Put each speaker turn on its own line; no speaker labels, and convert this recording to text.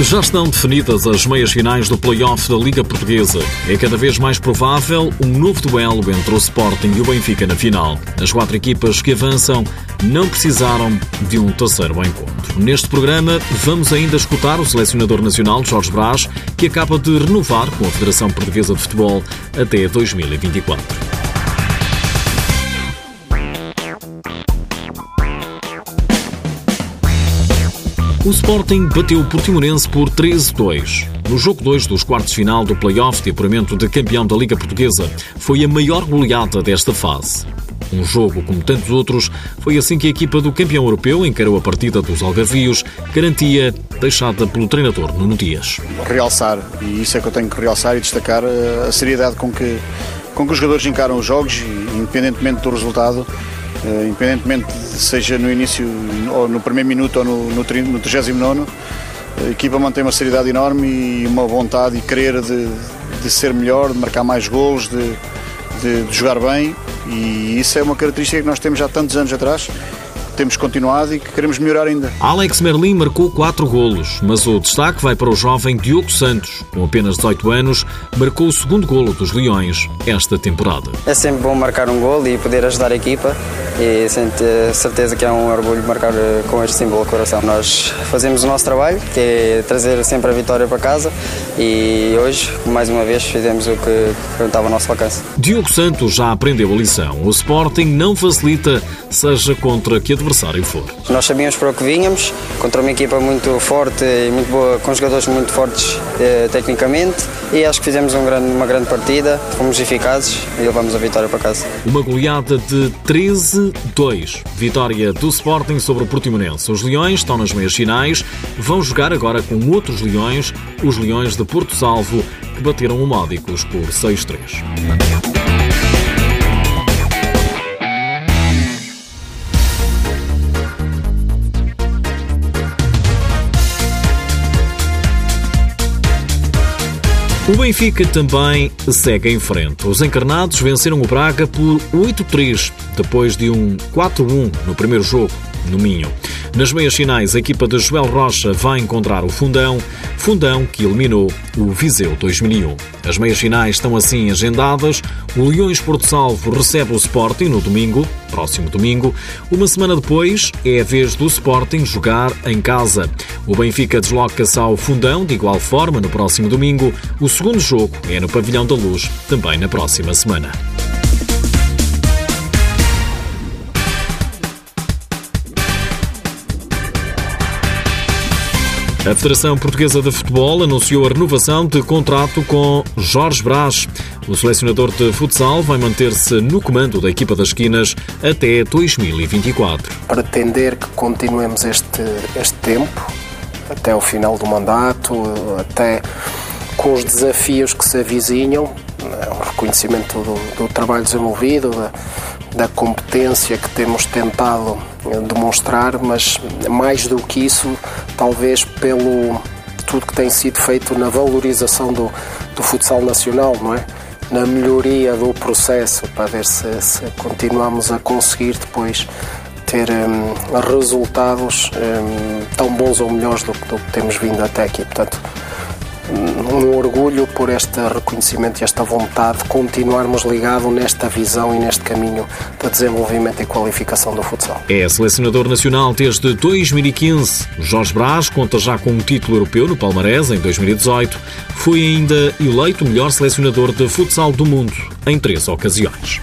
Já estão definidas as meias finais do play-off da Liga Portuguesa. É cada vez mais provável um novo duelo entre o Sporting e o Benfica na final. As quatro equipas que avançam não precisaram de um terceiro encontro. Neste programa, vamos ainda escutar o selecionador nacional Jorge Brás, que acaba de renovar com a Federação Portuguesa de Futebol até 2024. O Sporting bateu o Portimonense por 13-2. No jogo 2 dos quartos final do play-off de apuramento de campeão da Liga Portuguesa, foi a maior goleada desta fase. Um jogo, como tantos outros, foi assim que a equipa do campeão europeu encarou a partida dos Algarvios, garantia deixada pelo treinador Nuno Dias.
Realçar, e isso é que eu tenho que realçar e destacar, eh, a seriedade com que, com que os jogadores encaram os jogos, independentemente do resultado, Uh, independentemente seja no início ou no primeiro minuto ou no, no, no 39 a equipa mantém uma seriedade enorme e uma vontade e querer de, de ser melhor, de marcar mais gols, de, de, de jogar bem e isso é uma característica que nós temos já há tantos anos atrás temos continuado e que queremos melhorar ainda.
Alex Merlin marcou 4 golos, mas o destaque vai para o jovem Diogo Santos. Com apenas 18 anos, marcou o segundo golo dos Leões esta temporada.
É sempre bom marcar um golo e poder ajudar a equipa e sinto certeza que é um orgulho marcar eh, com este símbolo do coração. Nós fazemos o nosso trabalho, que é trazer sempre a vitória para casa e hoje, mais uma vez, fizemos o que estava ao nosso alcance.
Diogo Santos já aprendeu a lição. O Sporting não facilita, seja contra que adversário for.
Nós sabíamos para o que vínhamos, contra uma equipa muito forte e muito boa, com jogadores muito fortes eh, tecnicamente, e acho que fizemos um grande, uma grande partida, fomos eficazes e levamos a vitória para casa.
Uma goleada de 13-2. Vitória do Sporting sobre o Portimonense. Os Leões estão nas meias finais, vão jogar agora com outros Leões, os Leões de Porto Salvo, que bateram o Módicos por 6-3. O Benfica também segue em frente. Os encarnados venceram o Braga por 8-3, depois de um 4-1 no primeiro jogo, no Minho. Nas meias finais, a equipa de Joel Rocha vai encontrar o Fundão, Fundão que eliminou o Viseu 2001. As meias finais estão assim agendadas. O Leões Porto Salvo recebe o Sporting no domingo, próximo domingo. Uma semana depois, é a vez do Sporting jogar em casa. O Benfica desloca-se ao Fundão de igual forma no próximo domingo. O segundo jogo é no Pavilhão da Luz, também na próxima semana. A Federação Portuguesa de Futebol anunciou a renovação de contrato com Jorge Brás. O selecionador de futsal vai manter-se no comando da equipa das esquinas até 2024.
Pretender que continuemos este, este tempo, até o final do mandato, até com os desafios que se avizinham, o reconhecimento do, do trabalho desenvolvido, da, da competência que temos tentado demonstrar, mas mais do que isso, talvez pelo tudo que tem sido feito na valorização do, do futsal nacional, não é? Na melhoria do processo, para ver se, se continuamos a conseguir depois ter um, resultados um, tão bons ou melhores do, do que temos vindo até aqui. Portanto, um orgulho por este reconhecimento e esta vontade de continuarmos ligados nesta visão e neste caminho de desenvolvimento e qualificação do futsal.
É selecionador nacional desde 2015. Jorge Brás conta já com um título europeu no Palmarés em 2018. Foi ainda eleito o melhor selecionador de futsal do mundo em três ocasiões.